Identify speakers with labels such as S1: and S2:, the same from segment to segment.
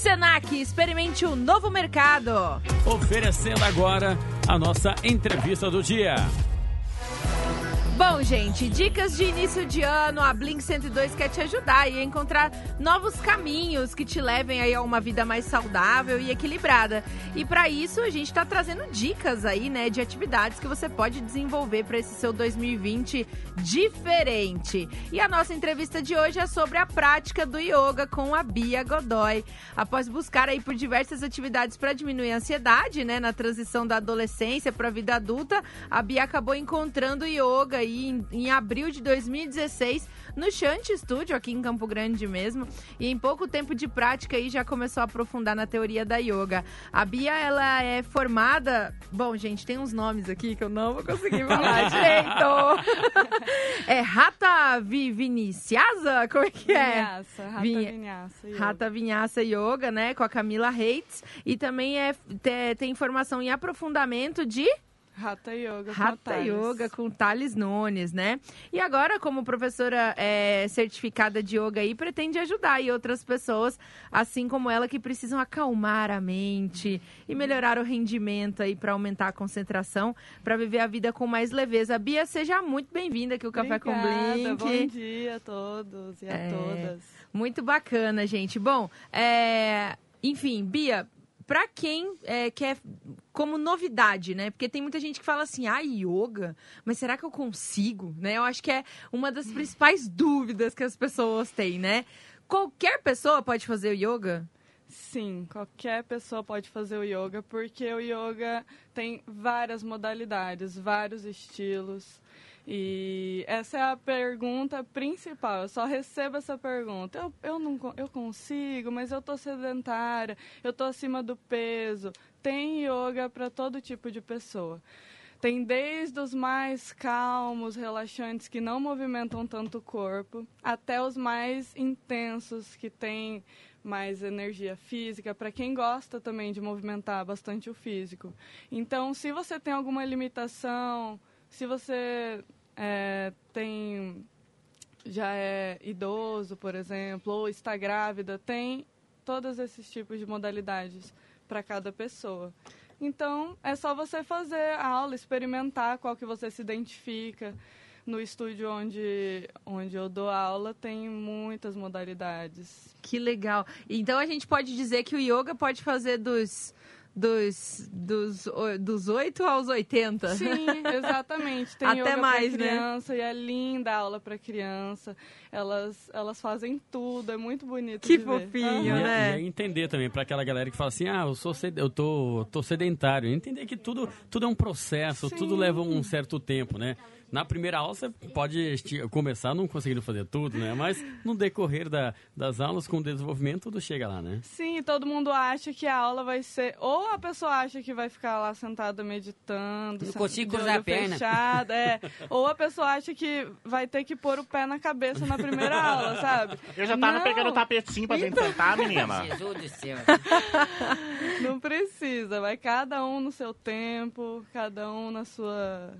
S1: Senac, experimente o um novo mercado.
S2: Oferecendo agora a nossa entrevista do dia.
S1: Bom, gente, dicas de início de ano, a Blink 102 quer te ajudar e encontrar novos caminhos que te levem aí a uma vida mais saudável e equilibrada. E para isso, a gente está trazendo dicas aí, né, de atividades que você pode desenvolver para esse seu 2020 diferente. E a nossa entrevista de hoje é sobre a prática do yoga com a Bia Godoy. Após buscar aí por diversas atividades para diminuir a ansiedade, né, na transição da adolescência para a vida adulta, a Bia acabou encontrando yoga aí em, em abril de 2016 no Chante Studio, aqui em Campo Grande mesmo. E em pouco tempo de prática aí já começou a aprofundar na teoria da yoga. A Bia, ela é formada. Bom, gente, tem uns nomes aqui que eu não vou conseguir falar direito. é Rata Viniciasa? Como é que é?
S3: Vinhaça, Rata Vinha... Vinhaça.
S1: Yoga. Rata Vinhaça Yoga, né? Com a Camila Reitz. E também é, tem formação em aprofundamento de.
S3: Hatha Yoga
S1: com Yoga com Thales Nunes, né? E agora, como professora é, certificada de yoga aí, pretende ajudar aí outras pessoas, assim como ela, que precisam acalmar a mente e melhorar o rendimento aí para aumentar a concentração, para viver a vida com mais leveza. Bia, seja muito bem-vinda aqui ao Café com Blink.
S3: Bom dia a todos e a é, todas.
S1: Muito bacana, gente. Bom, é... enfim, Bia, para quem é, quer como novidade, né? Porque tem muita gente que fala assim, ah, yoga, mas será que eu consigo? Né? Eu acho que é uma das principais dúvidas que as pessoas têm, né? Qualquer pessoa pode fazer yoga?
S3: Sim, qualquer pessoa pode fazer o yoga, porque o yoga tem várias modalidades, vários estilos. E essa é a pergunta principal. Eu só recebo essa pergunta. Eu, eu não eu consigo, mas eu tô sedentária, eu tô acima do peso. Tem yoga para todo tipo de pessoa. Tem desde os mais calmos, relaxantes, que não movimentam tanto o corpo, até os mais intensos, que têm mais energia física, para quem gosta também de movimentar bastante o físico. Então, se você tem alguma limitação, se você é, tem já é idoso, por exemplo, ou está grávida, tem todos esses tipos de modalidades para cada pessoa. Então, é só você fazer a aula, experimentar qual que você se identifica. No estúdio onde, onde eu dou aula, tem muitas modalidades.
S1: Que legal. Então, a gente pode dizer que o yoga pode fazer dos dos, dos, dos 8 aos 80.
S3: Sim, exatamente. Tem
S1: Até mais,
S3: né? criança
S1: né?
S3: e é linda a aula para criança. Elas, elas fazem tudo, é muito bonito
S1: Que fofinho,
S2: ver.
S1: né?
S2: E, e entender também para aquela galera que fala assim: "Ah, eu sou eu tô, tô sedentário". Entender que tudo tudo é um processo, Sim. tudo leva um certo tempo, né? Na primeira aula você pode começar não conseguindo fazer tudo, né? Mas no decorrer da, das aulas, com o desenvolvimento, tudo chega lá, né?
S3: Sim, todo mundo acha que a aula vai ser... Ou a pessoa acha que vai ficar lá sentada meditando...
S4: Não consigo cruzar a perna.
S3: Fechado, é. Ou a pessoa acha que vai ter que pôr o pé na cabeça na primeira aula, sabe?
S5: Eu já tava
S3: não.
S5: pegando o tapetinho pra então... sentar, menina.
S4: Jesus do céu.
S3: Não precisa, vai cada um no seu tempo, cada um na sua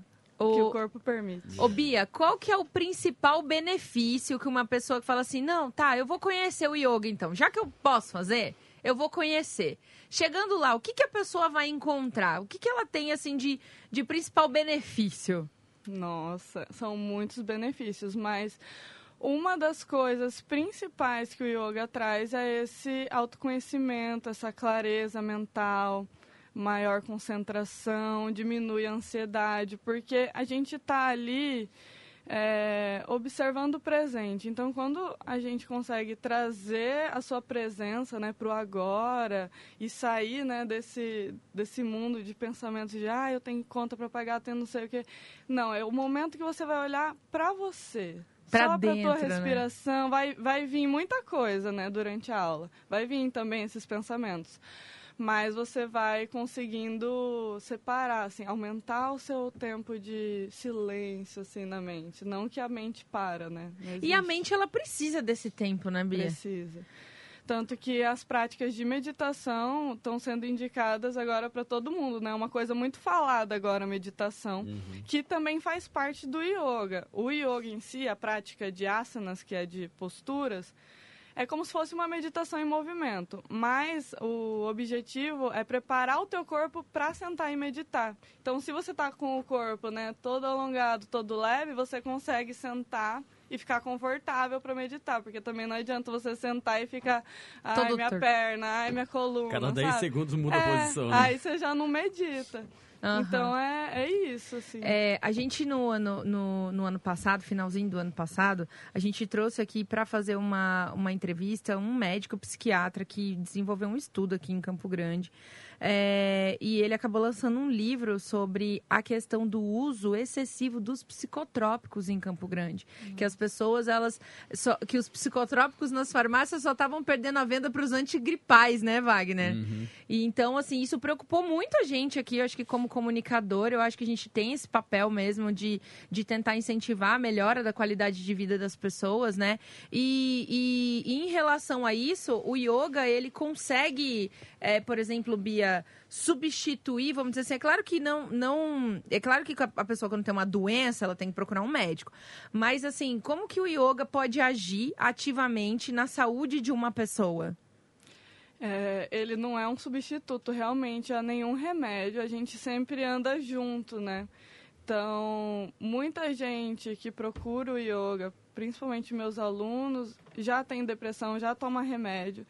S3: o... que o corpo permite.
S1: Ô, Bia, qual que é o principal benefício que uma pessoa que fala assim, não, tá, eu vou conhecer o yoga então, já que eu posso fazer, eu vou conhecer. Chegando lá, o que, que a pessoa vai encontrar? O que, que ela tem, assim, de, de principal benefício?
S3: Nossa, são muitos benefícios, mas uma das coisas principais que o yoga traz é esse autoconhecimento, essa clareza mental, maior concentração, diminui a ansiedade, porque a gente está ali é, observando o presente. Então, quando a gente consegue trazer a sua presença né, para o agora e sair né, desse, desse mundo de pensamentos de ah, eu tenho conta para pagar, tenho não sei o quê. Não, é o momento que você vai olhar para você.
S1: Pra
S3: Só
S1: para tua
S3: né? respiração, né? vai, vai vir muita coisa né, durante a aula. Vai vir também esses pensamentos mas você vai conseguindo separar, assim, aumentar o seu tempo de silêncio, assim, na mente. Não que a mente para, né?
S1: E a mente, ela precisa desse tempo, né, Bia?
S3: Precisa. Tanto que as práticas de meditação estão sendo indicadas agora para todo mundo, né? Uma coisa muito falada agora, a meditação, uhum. que também faz parte do yoga. O yoga em si, a prática de asanas, que é de posturas, é como se fosse uma meditação em movimento, mas o objetivo é preparar o teu corpo para sentar e meditar. Então, se você está com o corpo, né, todo alongado, todo leve, você consegue sentar e ficar confortável para meditar, porque também não adianta você sentar e ficar, ai,
S1: Todo
S3: minha
S1: torto.
S3: perna, ai, minha coluna,
S2: Cada 10
S3: sabe?
S2: segundos muda a
S3: É,
S2: posição. Né?
S3: Aí você já não medita.
S1: Aham.
S3: Então é, é isso, assim.
S1: É, a gente no ano, no, no ano passado, finalzinho do ano passado, a gente trouxe aqui para fazer uma, uma entrevista um médico psiquiatra que desenvolveu um estudo aqui em Campo Grande. É, e ele acabou lançando um livro sobre a questão do uso excessivo dos psicotrópicos em Campo Grande. Que as pessoas, elas. só- que os psicotrópicos nas farmácias só estavam perdendo a venda para os antigripais, né, Wagner?
S2: Uhum.
S1: E então, assim, isso preocupou muito a gente aqui. Eu acho que como comunicador, eu acho que a gente tem esse papel mesmo de, de tentar incentivar a melhora da qualidade de vida das pessoas, né? E, e- e em relação a isso, o yoga, ele consegue, é, por exemplo, Bia, substituir, vamos dizer assim, é claro que não, não... É claro que a pessoa quando tem uma doença, ela tem que procurar um médico. Mas, assim, como que o yoga pode agir ativamente na saúde de uma pessoa?
S3: É, ele não é um substituto realmente a nenhum remédio, a gente sempre anda junto, né? Então, muita gente que procura o yoga, principalmente meus alunos, já tem depressão, já toma remédio.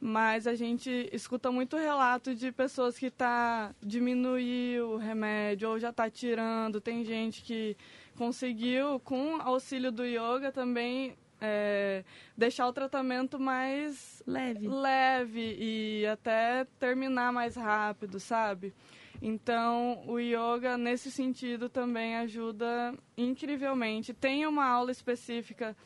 S3: Mas a gente escuta muito relato de pessoas que tá diminuiu o remédio ou já tá tirando. Tem gente que conseguiu, com auxílio do yoga, também é, deixar o tratamento mais
S1: Leve.
S3: leve e até terminar mais rápido, sabe? Então, o yoga, nesse sentido, também ajuda incrivelmente. Tem uma aula específica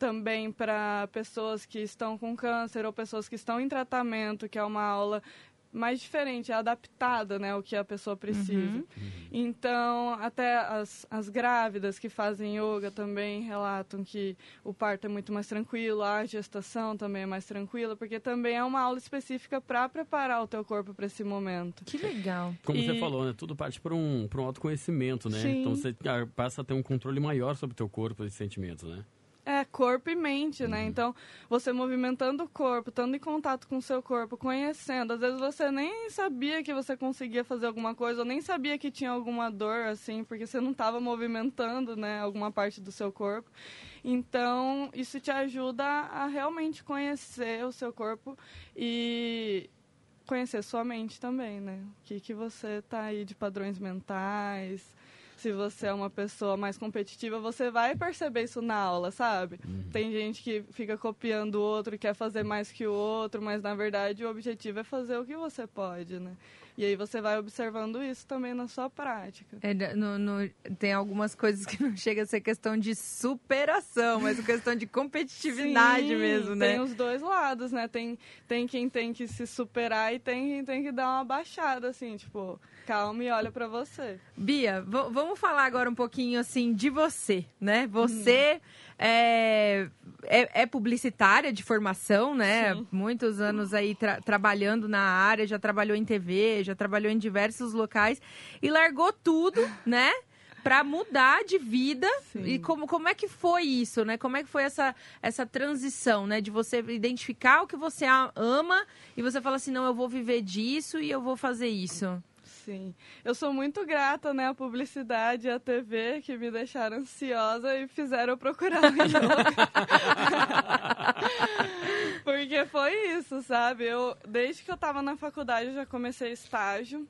S3: também para pessoas que estão com câncer ou pessoas que estão em tratamento, que é uma aula mais diferente, é adaptada, né, ao que a pessoa precisa. Então, até as, as grávidas que fazem yoga também relatam que o parto é muito mais tranquilo, a gestação também é mais tranquila, porque também é uma aula específica para preparar o teu corpo para esse momento.
S1: Que legal.
S2: Como
S3: E-
S2: você falou, né? Tudo parte para um, um autoconhecimento, né?
S3: Sim.
S2: Então você ah, passa a ter um controle maior sobre o teu corpo e sentimentos, né?
S3: Corpo e mente, né? Então, você movimentando o corpo, estando em contato com o seu corpo, conhecendo. Às vezes você nem sabia que você conseguia fazer alguma coisa, ou nem sabia que tinha alguma dor, assim, porque você não estava movimentando, né, alguma parte do seu corpo. Então, isso te ajuda a realmente conhecer o seu corpo e conhecer sua mente também, né? O que, que você tá aí de padrões mentais, se você é uma pessoa mais competitiva, você vai perceber isso na aula, sabe? Tem gente que fica copiando o outro e quer fazer mais que o outro, mas na verdade o objetivo é fazer o que você pode, né? E aí você vai observando isso também na sua prática.
S1: É, no- no- tem algumas coisas que não chega a ser questão de superação, mas questão de competitividade
S3: Sim,
S1: mesmo, né?
S3: Tem os dois lados, né? Tem, tem quem tem que se superar e tem quem tem que dar uma baixada, assim, tipo, calma e olha pra você.
S1: Bia, vamos falar agora um pouquinho assim de você, né? Você é, é, é publicitária de formação, né?
S3: Sim.
S1: Muitos anos aí tra- trabalhando na área, já trabalhou em TV, já trabalhou em diversos locais e largou tudo, né? Pra mudar de vida.
S3: Sim.
S1: E como, como é que foi isso, né? Como é que foi essa, essa transição, né? De você identificar o que você ama e você fala assim, não, eu vou viver disso e eu vou fazer isso.
S3: Sim. Eu sou muito grata, né, à publicidade e à TV que me deixaram ansiosa e fizeram procurar o yoga. Porque foi isso, sabe? Eu, desde que eu tava na faculdade, eu já comecei estágio,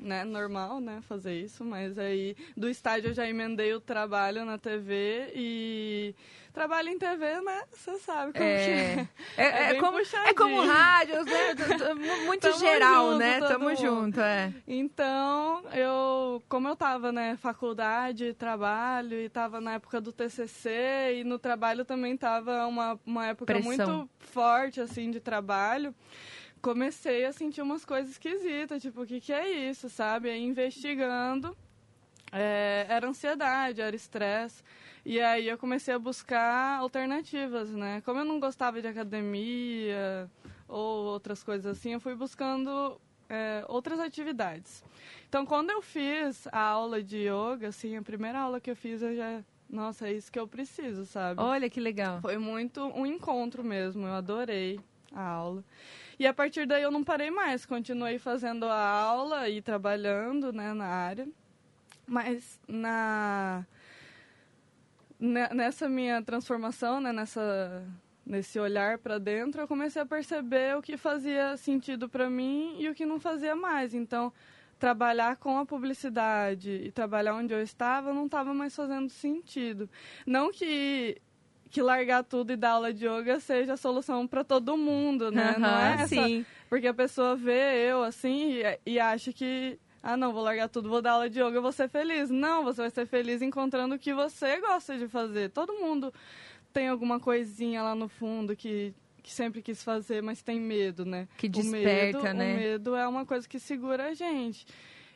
S3: né? Normal, né? Fazer isso, mas aí do estágio eu já emendei o trabalho na TV e trabalho em TV, né? Você sabe como
S1: É,
S3: que é.
S1: é, é
S3: bem
S1: como, é como rádio, né? Muito
S3: Tamo
S1: geral,
S3: junto,
S1: né? Tamo
S3: mundo.
S1: junto, é.
S3: Então, eu, como eu tava, né, faculdade, trabalho, e tava na época do TCC, e no trabalho também tava uma, uma época
S1: Pressão.
S3: muito forte, assim, de trabalho, comecei a sentir umas coisas esquisitas, tipo, o que que é isso, sabe? Aí, investigando, é, era ansiedade, era estresse. E aí eu comecei a buscar alternativas, né? Como eu não gostava de academia ou outras coisas assim, eu fui buscando é, outras atividades. Então, quando eu fiz a aula de yoga, assim, a primeira aula que eu fiz, eu já nossa, é isso que eu preciso, sabe?
S1: Olha que legal.
S3: Foi muito um encontro mesmo, eu adorei a aula. E a partir daí eu não parei mais, continuei fazendo a aula e trabalhando né, na área. Mas na ne- nessa minha transformação, né, nessa nesse olhar para dentro, eu comecei a perceber o que fazia sentido para mim e o que não fazia mais. Então, trabalhar com a publicidade e trabalhar onde eu estava não estava mais fazendo sentido. Não que que largar tudo e dar aula de yoga seja a solução para todo mundo, né? não é essa,
S1: sim.
S3: porque a pessoa vê eu assim e, e acha que ah, não, vou largar tudo, vou dar aula de yoga, vou ser feliz. Não, você vai ser feliz encontrando o que você gosta de fazer. Todo mundo tem alguma coisinha lá no fundo que, que sempre quis fazer, mas tem medo, né?
S1: Que
S3: o
S1: desperta,
S3: medo,
S1: né?
S3: O medo é uma coisa que segura a gente.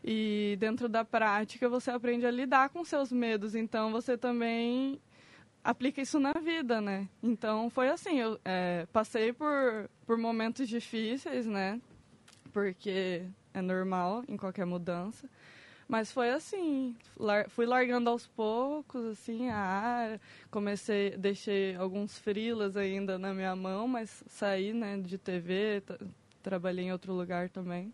S3: E dentro da prática você aprende a lidar com seus medos. Então você também aplica isso na vida, né? Então foi assim, eu é, passei por, por momentos difíceis, né? Porque é normal em qualquer mudança. Mas foi assim, lar- fui largando aos poucos, assim, a área. Comecei, deixei alguns frilas ainda na minha mão, mas saí, né, de TV, tra- trabalhei em outro lugar também.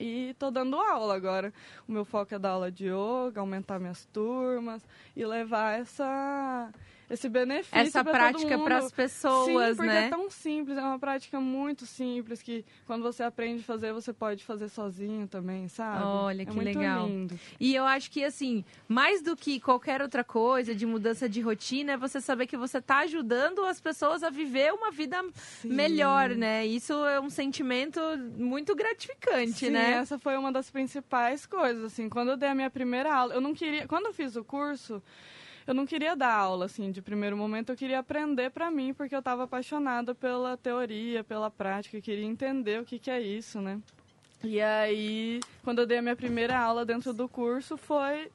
S3: E tô dando aula agora. O meu foco é dar aula de yoga, aumentar minhas turmas e levar essa esse benefício
S1: Essa
S3: pra
S1: prática para as pessoas,
S3: Sim, porque
S1: né?
S3: é tão simples, é uma prática muito simples que quando você aprende a fazer, você pode fazer sozinho também, sabe?
S1: Olha,
S3: é
S1: que
S3: muito
S1: legal.
S3: lindo.
S1: E eu acho que, assim, mais do que qualquer outra coisa de mudança de rotina, é você saber que você está ajudando as pessoas a viver uma vida
S3: Sim.
S1: melhor, né? Isso é um sentimento muito gratificante,
S3: Sim,
S1: né?
S3: essa foi uma das principais coisas, assim, quando eu dei a minha primeira aula, eu não queria, quando eu fiz o curso, eu não queria dar aula, assim, de primeiro momento, eu queria aprender para mim, porque eu estava apaixonada pela teoria, pela prática, queria entender o que que é isso, né? E aí, quando eu dei a minha primeira aula dentro do curso, foi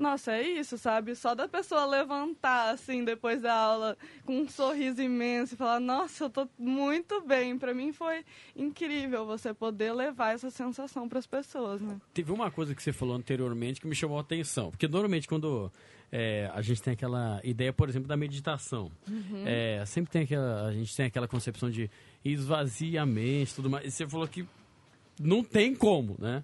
S3: nossa, é isso, sabe? Só da pessoa levantar, assim, depois da aula, com um sorriso imenso e falar, nossa, eu tô muito bem. Pra mim foi incrível você poder levar essa sensação pras pessoas, né?
S2: Teve uma coisa que você falou anteriormente que me chamou a atenção. Porque normalmente quando é, a gente tem aquela ideia, por exemplo, da meditação. É, sempre tem aquela. A gente tem aquela concepção de esvazia a mente tudo mais. E você falou que não tem como, né?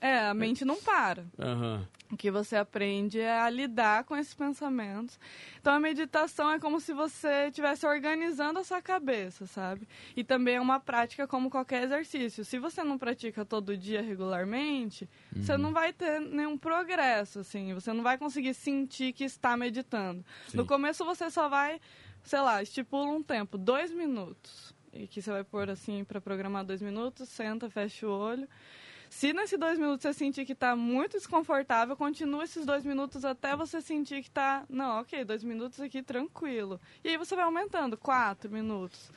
S3: É, a mente não para.
S2: Aham.
S3: O que você aprende é a lidar com esses pensamentos. Então a meditação é como se você estivesse organizando a sua cabeça, sabe? E também é uma prática como qualquer exercício. Se você não pratica todo dia regularmente, você não vai ter nenhum progresso, assim. Você não vai conseguir sentir que está meditando.
S2: Sim.
S3: No começo você só vai, sei lá, estipula um tempo, dois minutos. E que você vai pôr assim para programar dois minutos, senta, fecha o olho. Se nesses dois minutos você sentir que está muito desconfortável, continua esses dois minutos até você sentir que está, não, ok, dois minutos aqui tranquilo. E aí você vai aumentando, quatro minutos.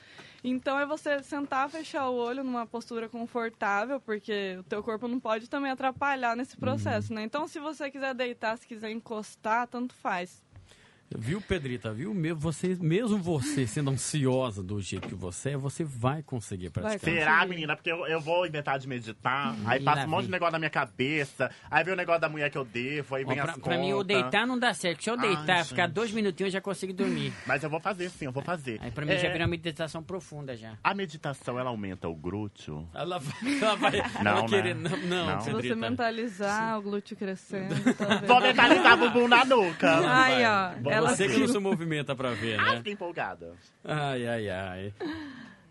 S3: Então é você sentar, fechar o olho numa postura confortável, porque o teu corpo não pode também atrapalhar nesse processo, né? Então se você quiser deitar, se quiser encostar, tanto faz.
S2: Viu, Pedrita? Viu? Me- Você, mesmo você sendo ansiosa do jeito que você é, você vai conseguir praticar.
S3: Vai
S5: Será, menina? Porque eu, eu vou inventar de meditar, aí
S2: Ih,
S5: passa um monte de negócio na minha cabeça, aí vem o negócio da mulher que eu devo, aí
S4: Ó,
S5: vem
S4: pra,
S5: as
S4: pra mim, o deitar não dá certo. Se eu
S5: Ai,
S4: deitar, ficar
S5: gente.
S4: dois minutinhos, eu já consigo dormir.
S5: Mas eu vou fazer sim, eu vou fazer.
S4: Aí pra mim
S5: É,
S4: já vira uma meditação profunda já.
S5: A meditação, ela aumenta o glúteo?
S2: Ela vai, ela vai, ela
S5: Não,
S2: vai
S5: né?
S2: querer. Não, não,
S5: Não.
S3: Se você mentalizar o glúteo crescendo.
S5: Vou mentalizar bumbum na nuca.
S1: Ai, ó. Ela
S2: Você que não se movimenta pra ver, né?
S5: fiquei empolgada.
S2: Ai, ai, ai.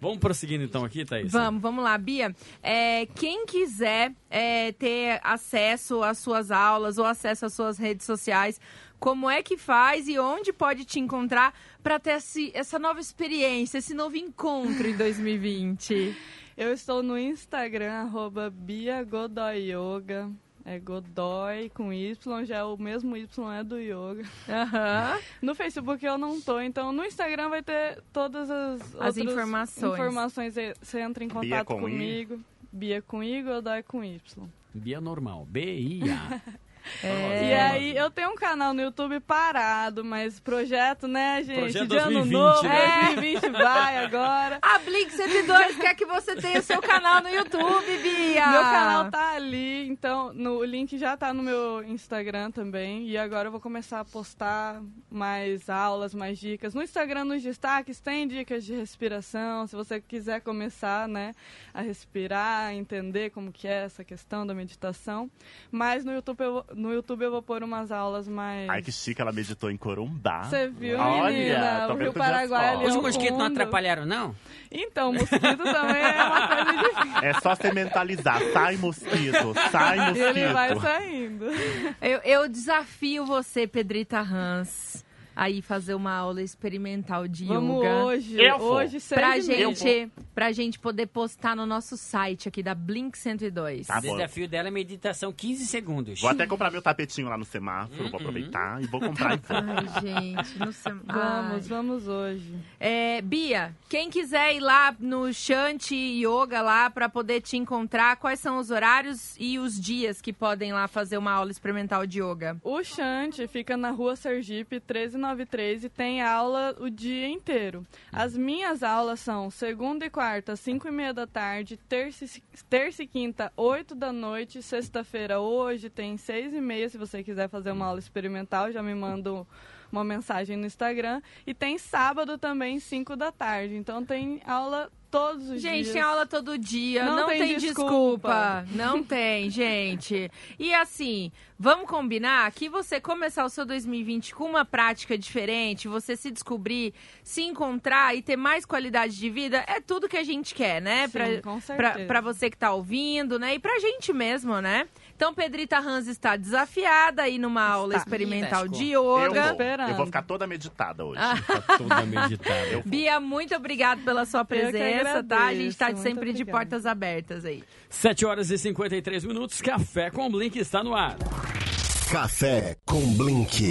S2: Vamos prosseguindo então aqui, Thaís?
S1: Vamos, vamos lá, Bia. É, quem quiser é, ter acesso às suas aulas ou acesso às suas redes sociais, como é que faz e onde pode te encontrar para ter esse- essa nova experiência, esse novo encontro em 2020?
S3: Eu estou no Instagram, arroba Bia Godoy Yoga. É Godoy com Y, já é o mesmo Y é do yoga.
S1: Aham.
S3: No Facebook eu não tô, então no Instagram vai ter todas as, outras
S1: informações.
S3: informações. Você entra em
S5: Bia
S3: contato
S5: com I?
S3: comigo. Bia com I, Godoy com Y.
S2: Bia normal. B-I-A.
S3: E aí, eu tenho um canal no YouTube parado, mas projeto, né, gente?
S2: Projeto
S3: de ano
S2: 2020,
S3: novo,
S2: né?
S3: 2020 vai agora.
S1: A Blink 102 quer que você tenha o seu canal no YouTube, Bia.
S3: Meu canal tá ali, então no, o link já tá no meu Instagram também. E agora eu vou começar a postar mais aulas, mais dicas. No Instagram, nos destaques, tem dicas de respiração. Se você quiser começar, né, a respirar, entender como que é essa questão da meditação. Mas no YouTube eu, vou- no YouTube eu vou pôr umas aulas mais...
S5: Ai, que chique, ela meditou em Corumbá.
S3: Você viu,
S5: Olha,
S3: menina?
S5: tô
S3: O Rio Paraguai ali
S5: fortes.
S3: é
S4: Os mosquitos não atrapalharam, não?
S3: Então, mosquito também é uma coisa difícil.
S5: É só você mentalizar. Sai, mosquito. Sai,
S3: E ele vai
S5: mosquito.
S3: saindo.
S1: Eu, eu desafio você, Pedrita Hans, aí fazer uma aula experimental de
S3: Vamos
S1: yoga.
S3: hoje,
S5: eu
S3: hoje seis
S1: pra gente, pra gente poder postar no nosso site aqui da Blink 102.
S5: Tá
S4: o desafio dela é meditação 15 segundos.
S5: Vou até comprar meu tapetinho lá no semáforo, vou uhum. aproveitar e vou comprar. e vou.
S1: Ai, gente, no.
S3: Vamos, Ai. vamos hoje.
S1: É, Bia, quem quiser ir lá no Shanti Yoga lá para poder te encontrar, quais são os horários e os dias que podem lá fazer uma aula experimental de yoga?
S3: O Shanti fica na rua Sergipe 1390. 913 tem aula o dia inteiro. As uhum. minhas aulas são segunda e quarta, 5 e meia da tarde, terça e, terça e quinta, 8 da noite, sexta-feira hoje tem 6 e meia, se você quiser fazer uma aula experimental, já me manda uma mensagem no Instagram. E tem sábado também, 5 da tarde. Então tem aula todos os
S1: gente,
S3: dias.
S1: Gente, tem aula todo dia, não,
S3: não
S1: tem,
S3: tem
S1: desculpa.
S3: desculpa.
S1: Não tem, gente. E assim, vamos combinar que você começar o seu 2020 com uma prática diferente, você se descobrir, se encontrar e ter mais qualidade de vida, é tudo que a gente quer, né?
S3: Sim,
S1: pra,
S3: com
S1: pra,
S3: certeza.
S1: pra você que tá ouvindo, né? E pra gente mesmo, né? Então, Pedrita Hans está desafiada aí numa aula
S3: Está.
S1: experimental
S4: Ih,
S1: de
S5: Eu vou.
S1: yoga.
S5: Eu vou ficar toda meditada hoje.
S2: Tá toda meditada.
S1: Bia, muito obrigada pela sua presença, tá? A gente tá sempre
S3: muito
S1: de
S3: obrigada.
S1: portas abertas aí.
S2: 7 horas e 53 minutos, Café com Blink está no ar.
S6: Café com Blink.